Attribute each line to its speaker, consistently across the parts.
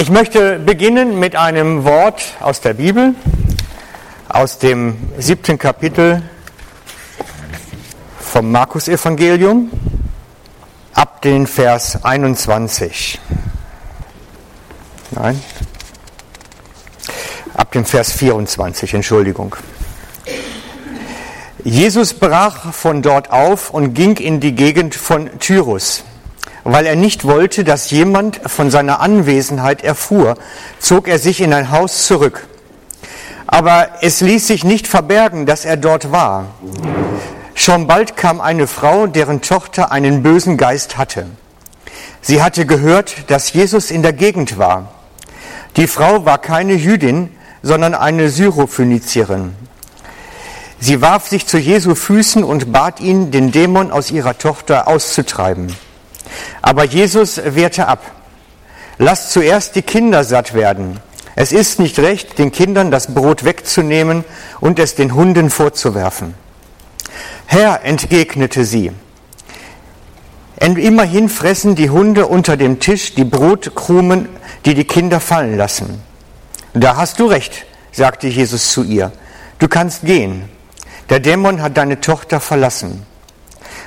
Speaker 1: Ich möchte beginnen mit einem Wort aus der Bibel, aus dem siebten Kapitel vom Markus-Evangelium, ab den Vers 21. Nein, ab dem Vers 24, Entschuldigung. Jesus brach von dort auf und ging in die Gegend von Tyrus. Weil er nicht wollte, dass jemand von seiner Anwesenheit erfuhr, zog er sich in ein Haus zurück. Aber es ließ sich nicht verbergen, dass er dort war. Schon bald kam eine Frau, deren Tochter einen bösen Geist hatte. Sie hatte gehört, dass Jesus in der Gegend war. Die Frau war keine Jüdin, sondern eine Syrophönizierin. Sie warf sich zu Jesu Füßen und bat ihn, den Dämon aus ihrer Tochter auszutreiben. Aber Jesus wehrte ab. Lasst zuerst die Kinder satt werden. Es ist nicht recht, den Kindern das Brot wegzunehmen und es den Hunden vorzuwerfen. Herr, entgegnete sie, immerhin fressen die Hunde unter dem Tisch die Brotkrumen, die die Kinder fallen lassen. Da hast du recht, sagte Jesus zu ihr. Du kannst gehen. Der Dämon hat deine Tochter verlassen.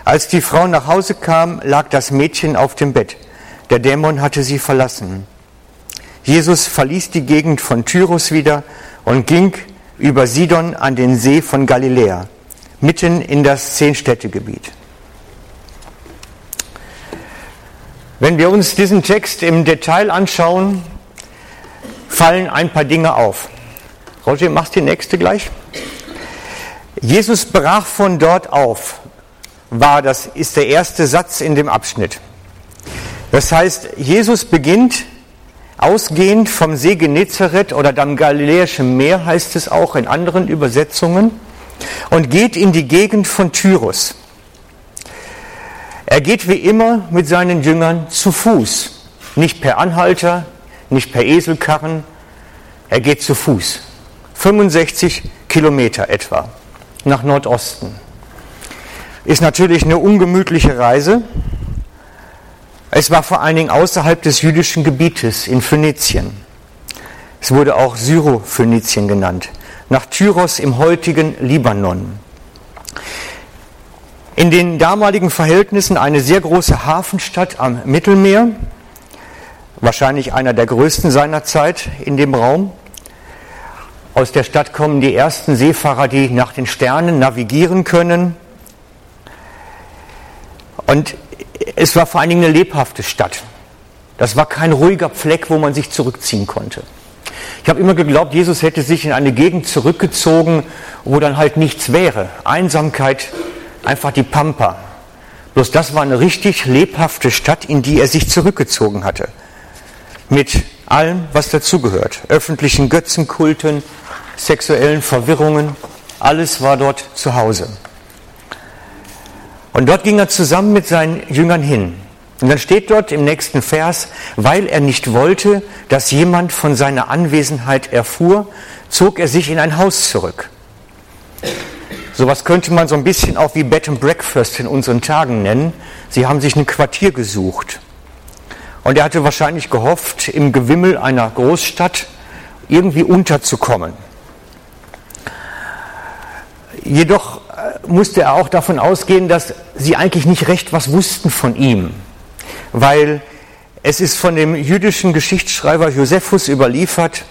Speaker 1: Als die Frau nach Hause kam, lag das Mädchen auf dem Bett. Der Dämon hatte sie verlassen. Jesus verließ die Gegend von Tyrus wieder und ging über Sidon an den See von Galiläa, mitten in das Zehnstädtegebiet. Wenn wir uns diesen Text im Detail anschauen, fallen ein paar Dinge auf. Roger, machst die nächste gleich? Jesus brach von dort auf, war das, ist der erste Satz in dem Abschnitt. Das heißt, Jesus beginnt ausgehend vom See Genezareth oder dem Galiläischen Meer, heißt es auch in anderen Übersetzungen, und geht in die Gegend von Tyrus. Er geht wie immer mit seinen Jüngern zu Fuß, nicht per Anhalter, nicht per Eselkarren, er geht zu Fuß. 65 Kilometer etwa nach Nordosten. Ist natürlich eine ungemütliche Reise. Es war vor allen Dingen außerhalb des jüdischen Gebietes in Phönizien. Es wurde auch Syrophönizien genannt, nach Tyros im heutigen Libanon. In den damaligen Verhältnissen eine sehr große Hafenstadt am Mittelmeer, wahrscheinlich einer der größten seiner Zeit in dem Raum. Aus der Stadt kommen die ersten Seefahrer, die nach den Sternen navigieren können. Und es war vor allen Dingen eine lebhafte Stadt. Das war kein ruhiger Fleck, wo man sich zurückziehen konnte. Ich habe immer geglaubt, Jesus hätte sich in eine Gegend zurückgezogen, wo dann halt nichts wäre. Einsamkeit, einfach die Pampa. Bloß das war eine richtig lebhafte Stadt, in die er sich zurückgezogen hatte. Mit allem, was dazugehört. Öffentlichen Götzenkulten, sexuellen Verwirrungen, alles war dort zu Hause. Und dort ging er zusammen mit seinen Jüngern hin. Und dann steht dort im nächsten Vers, weil er nicht wollte, dass jemand von seiner Anwesenheit erfuhr, zog er sich in ein Haus zurück. Sowas könnte man so ein bisschen auch wie Bed and Breakfast in unseren Tagen nennen. Sie haben sich ein Quartier gesucht. Und er hatte wahrscheinlich gehofft, im Gewimmel einer Großstadt irgendwie unterzukommen. Jedoch äh, musste er auch davon ausgehen, dass sie eigentlich nicht recht was wussten von ihm, weil es ist von dem jüdischen Geschichtsschreiber Josephus überliefert,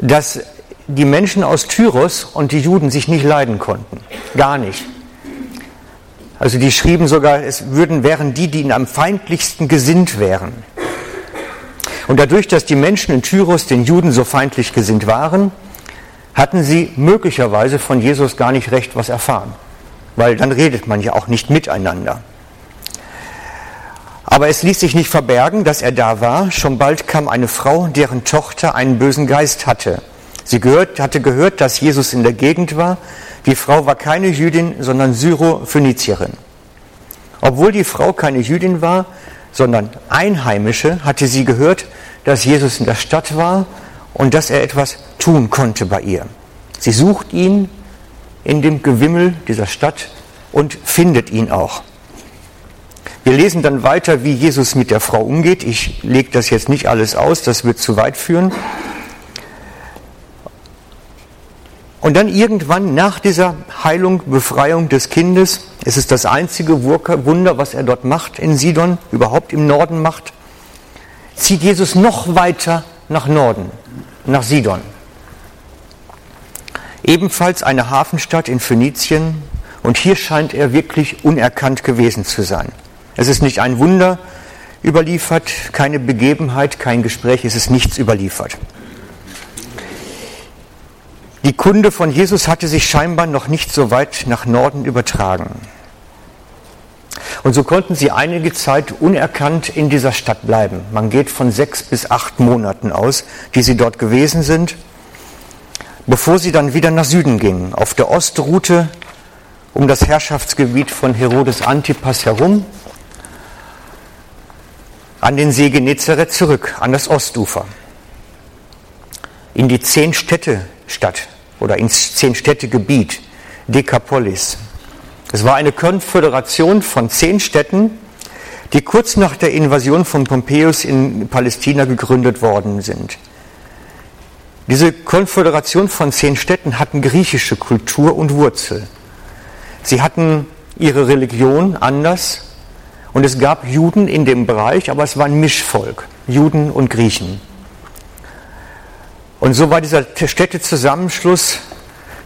Speaker 1: dass die Menschen aus Tyros und die Juden sich nicht leiden konnten. Gar nicht. Also die schrieben sogar, es würden, wären die, die ihnen am feindlichsten gesinnt wären. Und dadurch, dass die Menschen in Tyros den Juden so feindlich gesinnt waren, hatten sie möglicherweise von Jesus gar nicht recht was erfahren, weil dann redet man ja auch nicht miteinander. Aber es ließ sich nicht verbergen, dass er da war. Schon bald kam eine Frau, deren Tochter einen bösen Geist hatte. Sie gehört, hatte gehört, dass Jesus in der Gegend war. Die Frau war keine Jüdin, sondern Syro-Phönizierin. Obwohl die Frau keine Jüdin war, sondern Einheimische, hatte sie gehört, dass Jesus in der Stadt war und dass er etwas tun konnte bei ihr. Sie sucht ihn in dem Gewimmel dieser Stadt und findet ihn auch. Wir lesen dann weiter, wie Jesus mit der Frau umgeht. Ich lege das jetzt nicht alles aus, das wird zu weit führen. Und dann irgendwann nach dieser Heilung, Befreiung des Kindes, es ist das einzige Wunder, was er dort macht in Sidon, überhaupt im Norden macht, zieht Jesus noch weiter nach Norden, nach Sidon. Ebenfalls eine Hafenstadt in Phönizien und hier scheint er wirklich unerkannt gewesen zu sein. Es ist nicht ein Wunder überliefert, keine Begebenheit, kein Gespräch, es ist nichts überliefert. Die Kunde von Jesus hatte sich scheinbar noch nicht so weit nach Norden übertragen. Und so konnten sie einige Zeit unerkannt in dieser Stadt bleiben. Man geht von sechs bis acht Monaten aus, die sie dort gewesen sind, bevor sie dann wieder nach Süden gingen, auf der Ostroute um das Herrschaftsgebiet von Herodes Antipas herum, an den See Genezareth zurück, an das Ostufer, in die zehn Städte Stadt oder ins Zehn-Städte-Gebiet, Decapolis. Es war eine Konföderation von zehn Städten, die kurz nach der Invasion von Pompeius in Palästina gegründet worden sind. Diese Konföderation von zehn Städten hatten griechische Kultur und Wurzel. Sie hatten ihre Religion anders und es gab Juden in dem Bereich, aber es war ein Mischvolk, Juden und Griechen. Und so war dieser Städtezusammenschluss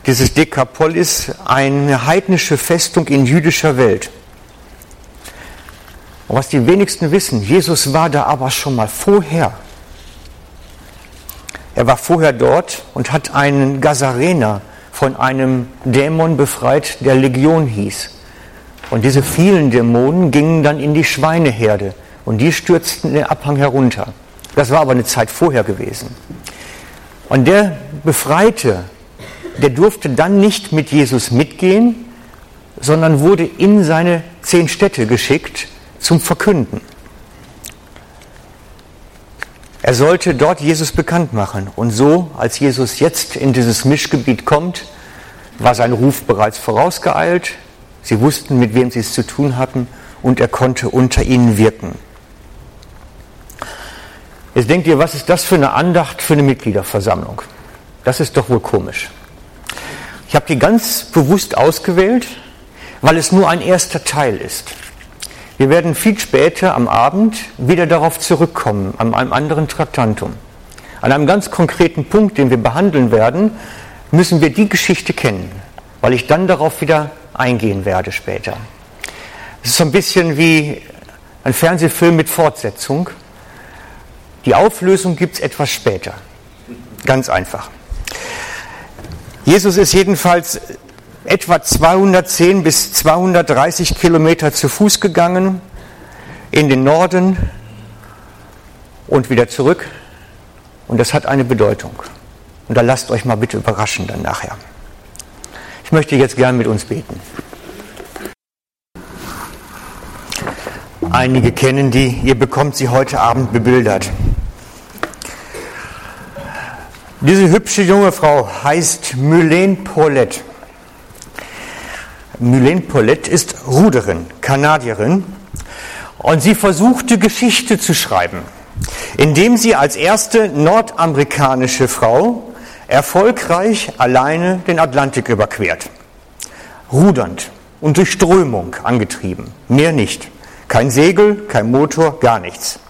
Speaker 1: dieses Dekapolis eine heidnische Festung in jüdischer Welt. Und was die wenigsten wissen, Jesus war da aber schon mal vorher. Er war vorher dort und hat einen Gazarener von einem Dämon befreit, der Legion hieß. Und diese vielen Dämonen gingen dann in die Schweineherde und die stürzten den Abhang herunter. Das war aber eine Zeit vorher gewesen. Und der Befreite, der durfte dann nicht mit Jesus mitgehen, sondern wurde in seine zehn Städte geschickt zum Verkünden. Er sollte dort Jesus bekannt machen. Und so, als Jesus jetzt in dieses Mischgebiet kommt, war sein Ruf bereits vorausgeeilt. Sie wussten, mit wem sie es zu tun hatten, und er konnte unter ihnen wirken. Jetzt denkt ihr, was ist das für eine Andacht für eine Mitgliederversammlung? Das ist doch wohl komisch. Ich habe die ganz bewusst ausgewählt, weil es nur ein erster Teil ist. Wir werden viel später am Abend wieder darauf zurückkommen, an einem anderen Traktantum. An einem ganz konkreten Punkt, den wir behandeln werden, müssen wir die Geschichte kennen, weil ich dann darauf wieder eingehen werde später. Es ist so ein bisschen wie ein Fernsehfilm mit Fortsetzung. Die Auflösung gibt es etwas später. Ganz einfach. Jesus ist jedenfalls etwa 210 bis 230 Kilometer zu Fuß gegangen in den Norden und wieder zurück. Und das hat eine Bedeutung. Und da lasst euch mal bitte überraschen dann nachher. Ich möchte jetzt gern mit uns beten. Einige kennen die, ihr bekommt sie heute Abend bebildert. Diese hübsche junge Frau heißt Mylène Paulette. Mylène Paulette ist Ruderin, Kanadierin und sie versuchte Geschichte zu schreiben, indem sie als erste nordamerikanische Frau erfolgreich alleine den Atlantik überquert. Rudernd und durch Strömung angetrieben, mehr nicht. Kein Segel, kein Motor, gar nichts.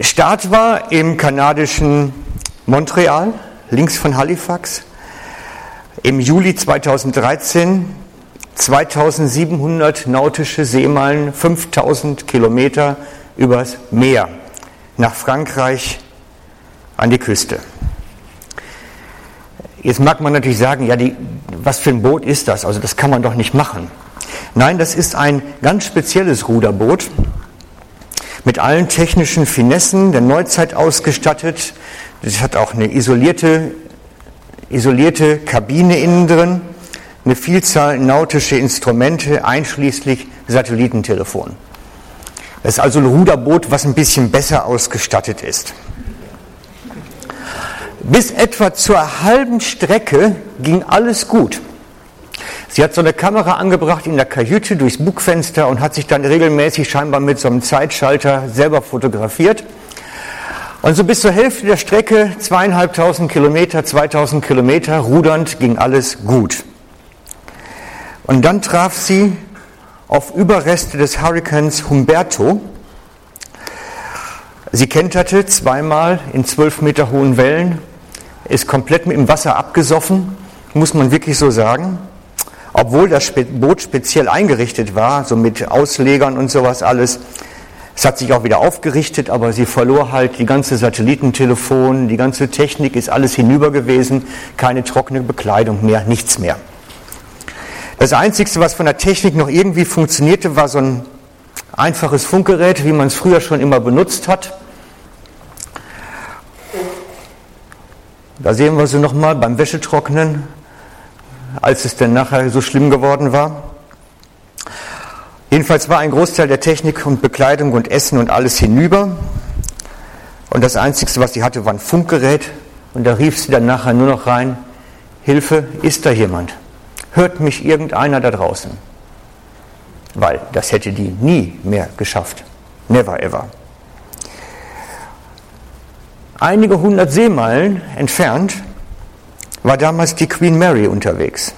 Speaker 1: Start war im kanadischen Montreal, links von Halifax, im Juli 2013 2700 nautische Seemeilen, 5000 Kilometer übers Meer nach Frankreich an die Küste. Jetzt mag man natürlich sagen, ja, die, was für ein Boot ist das? Also das kann man doch nicht machen. Nein, das ist ein ganz spezielles Ruderboot mit allen technischen Finessen der Neuzeit ausgestattet, es hat auch eine isolierte, isolierte Kabine innen drin, eine Vielzahl nautische Instrumente, einschließlich Satellitentelefon. Das ist also ein Ruderboot, was ein bisschen besser ausgestattet ist. Bis etwa zur halben Strecke ging alles gut. Sie hat so eine Kamera angebracht in der Kajüte durchs Bugfenster und hat sich dann regelmäßig scheinbar mit so einem Zeitschalter selber fotografiert. Und so bis zur Hälfte der Strecke, zweieinhalbtausend Kilometer, 2000 Kilometer, rudernd, ging alles gut. Und dann traf sie auf Überreste des Hurrikans Humberto. Sie kenterte zweimal in zwölf Meter hohen Wellen, ist komplett mit dem Wasser abgesoffen, muss man wirklich so sagen. Obwohl das Boot speziell eingerichtet war, so mit Auslegern und sowas alles. Es hat sich auch wieder aufgerichtet, aber sie verlor halt die ganze Satellitentelefon, die ganze Technik ist alles hinüber gewesen, keine trockene Bekleidung mehr, nichts mehr. Das Einzige, was von der Technik noch irgendwie funktionierte, war so ein einfaches Funkgerät, wie man es früher schon immer benutzt hat. Da sehen wir sie nochmal beim Wäschetrocknen, als es dann nachher so schlimm geworden war. Jedenfalls war ein Großteil der Technik und Bekleidung und Essen und alles hinüber. Und das Einzige, was sie hatte, war ein Funkgerät. Und da rief sie dann nachher nur noch rein, Hilfe, ist da jemand? hört mich irgendeiner da draußen. Weil das hätte die nie mehr geschafft. Never ever. Einige hundert Seemeilen entfernt war damals die Queen Mary unterwegs.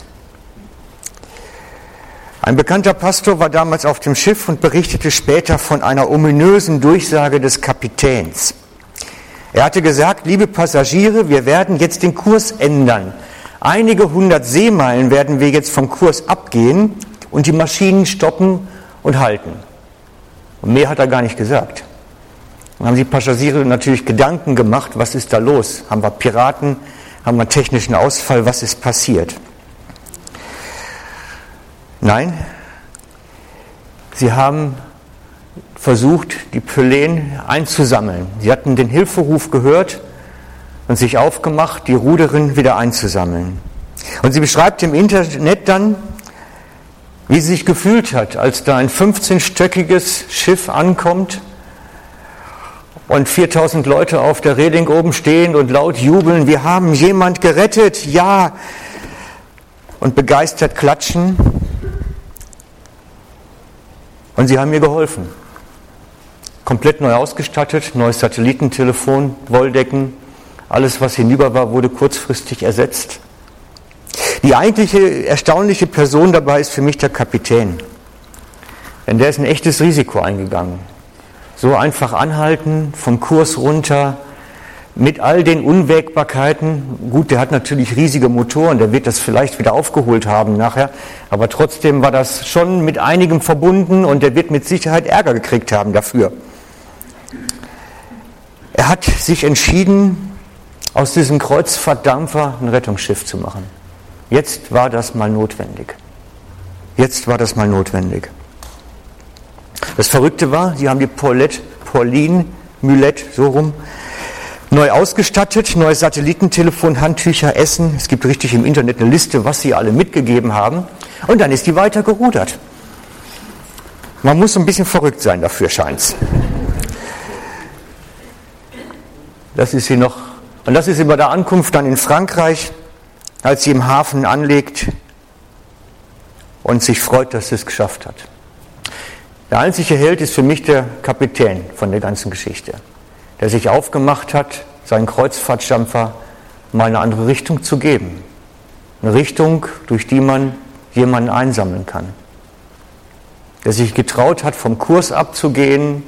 Speaker 1: Ein bekannter Pastor war damals auf dem Schiff und berichtete später von einer ominösen Durchsage des Kapitäns. Er hatte gesagt, liebe Passagiere, wir werden jetzt den Kurs ändern. Einige hundert Seemeilen werden wir jetzt vom Kurs abgehen und die Maschinen stoppen und halten. Und mehr hat er gar nicht gesagt. Dann haben die Passagiere natürlich Gedanken gemacht, was ist da los? Haben wir Piraten? Haben wir technischen Ausfall? Was ist passiert? Nein, sie haben versucht, die Pylen einzusammeln. Sie hatten den Hilferuf gehört und sich aufgemacht, die Ruderin wieder einzusammeln. Und sie beschreibt im Internet dann, wie sie sich gefühlt hat, als da ein 15-stöckiges Schiff ankommt und 4000 Leute auf der Reding oben stehen und laut jubeln, wir haben jemand gerettet, ja, und begeistert klatschen. Und sie haben mir geholfen. Komplett neu ausgestattet, neues Satellitentelefon, Wolldecken, alles, was hinüber war, wurde kurzfristig ersetzt. Die eigentliche erstaunliche Person dabei ist für mich der Kapitän. Denn der ist ein echtes Risiko eingegangen. So einfach anhalten, vom Kurs runter, mit all den Unwägbarkeiten. Gut, der hat natürlich riesige Motoren, der wird das vielleicht wieder aufgeholt haben nachher, aber trotzdem war das schon mit einigem verbunden und der wird mit Sicherheit Ärger gekriegt haben dafür. Er hat sich entschieden, aus diesem Kreuzfahrtdampfer ein Rettungsschiff zu machen. Jetzt war das mal notwendig. Jetzt war das mal notwendig. Das Verrückte war, sie haben die Paulette, Pauline Mülette, so rum, neu ausgestattet, neues Satellitentelefon, Handtücher, Essen. Es gibt richtig im Internet eine Liste, was sie alle mitgegeben haben. Und dann ist die weiter gerudert. Man muss ein bisschen verrückt sein dafür, scheint's. Das ist sie noch und das ist über der Ankunft dann in Frankreich, als sie im Hafen anlegt und sich freut, dass sie es geschafft hat. Der einzige Held ist für mich der Kapitän von der ganzen Geschichte, der sich aufgemacht hat, seinen Kreuzfahrtdampfer mal eine andere Richtung zu geben. Eine Richtung, durch die man jemanden einsammeln kann. Der sich getraut hat, vom Kurs abzugehen,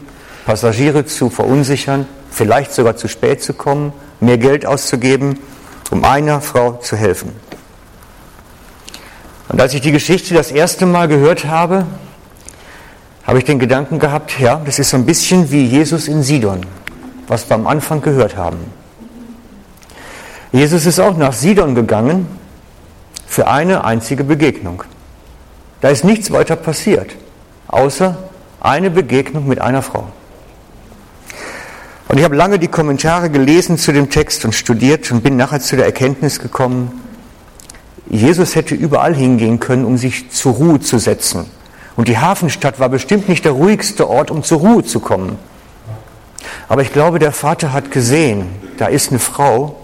Speaker 1: Passagiere zu verunsichern, vielleicht sogar zu spät zu kommen mehr Geld auszugeben, um einer Frau zu helfen. Und als ich die Geschichte das erste Mal gehört habe, habe ich den Gedanken gehabt, ja, das ist so ein bisschen wie Jesus in Sidon, was wir am Anfang gehört haben. Jesus ist auch nach Sidon gegangen für eine einzige Begegnung. Da ist nichts weiter passiert, außer eine Begegnung mit einer Frau. Und ich habe lange die Kommentare gelesen zu dem Text und studiert und bin nachher zu der Erkenntnis gekommen, Jesus hätte überall hingehen können, um sich zur Ruhe zu setzen. Und die Hafenstadt war bestimmt nicht der ruhigste Ort, um zur Ruhe zu kommen. Aber ich glaube, der Vater hat gesehen, da ist eine Frau,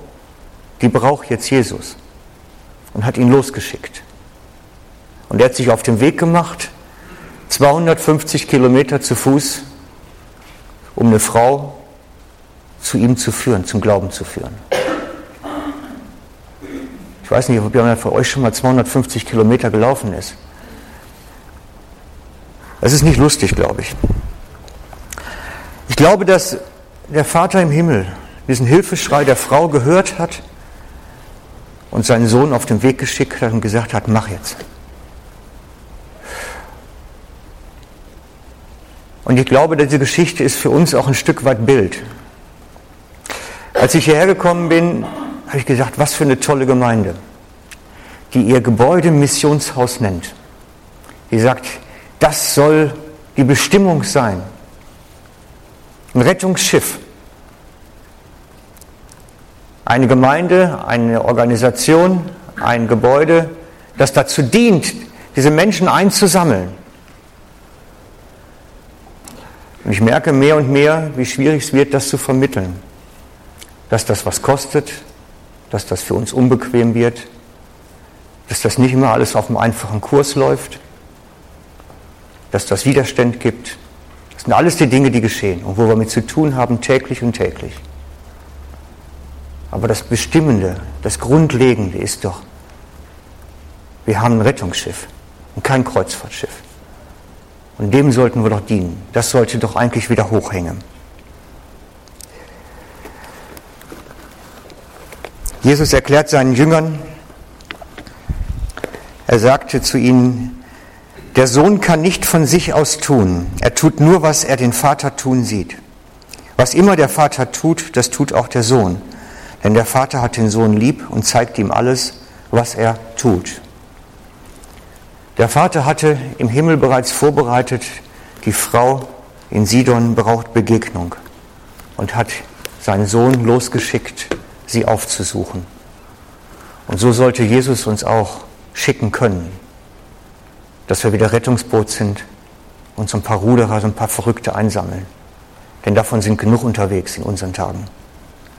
Speaker 1: die braucht jetzt Jesus und hat ihn losgeschickt. Und er hat sich auf den Weg gemacht, 250 Kilometer zu Fuß, um eine Frau zu ihm zu führen, zum Glauben zu führen. Ich weiß nicht, ob jemand von euch schon mal 250 Kilometer gelaufen ist. Das ist nicht lustig, glaube ich. Ich glaube, dass der Vater im Himmel diesen Hilfeschrei der Frau gehört hat und seinen Sohn auf den Weg geschickt hat und gesagt hat, mach jetzt. Und ich glaube, diese Geschichte ist für uns auch ein Stück weit Bild. Als ich hierher gekommen bin, habe ich gesagt, was für eine tolle Gemeinde, die ihr Gebäude Missionshaus nennt. Die sagt, das soll die Bestimmung sein. Ein Rettungsschiff. Eine Gemeinde, eine Organisation, ein Gebäude, das dazu dient, diese Menschen einzusammeln. Und ich merke mehr und mehr, wie schwierig es wird, das zu vermitteln. Dass das was kostet, dass das für uns unbequem wird, dass das nicht immer alles auf einem einfachen Kurs läuft, dass das Widerstand gibt. Sind alles die Dinge, die geschehen und wo wir mit zu tun haben, täglich und täglich. Aber das Bestimmende, das Grundlegende ist doch, wir haben ein Rettungsschiff und kein Kreuzfahrtschiff. Und dem sollten wir doch dienen. Das sollte doch eigentlich wieder hochhängen. Jesus erklärt seinen Jüngern, er sagte zu ihnen, der Sohn kann nicht von sich aus tun, er tut nur, was er den Vater tun sieht. Was immer der Vater tut, das tut auch der Sohn. Denn der Vater hat den Sohn lieb und zeigt ihm alles, was er tut. Der Vater hatte im Himmel bereits vorbereitet, die Frau in Sidon braucht Begegnung und hat seinen Sohn losgeschickt, sie aufzusuchen. Und so sollte Jesus uns auch schicken können, dass wir wieder Rettungsboot sind und so ein paar Ruderer, so ein paar Verrückte einsammeln. Denn davon sind genug unterwegs in unseren Tagen.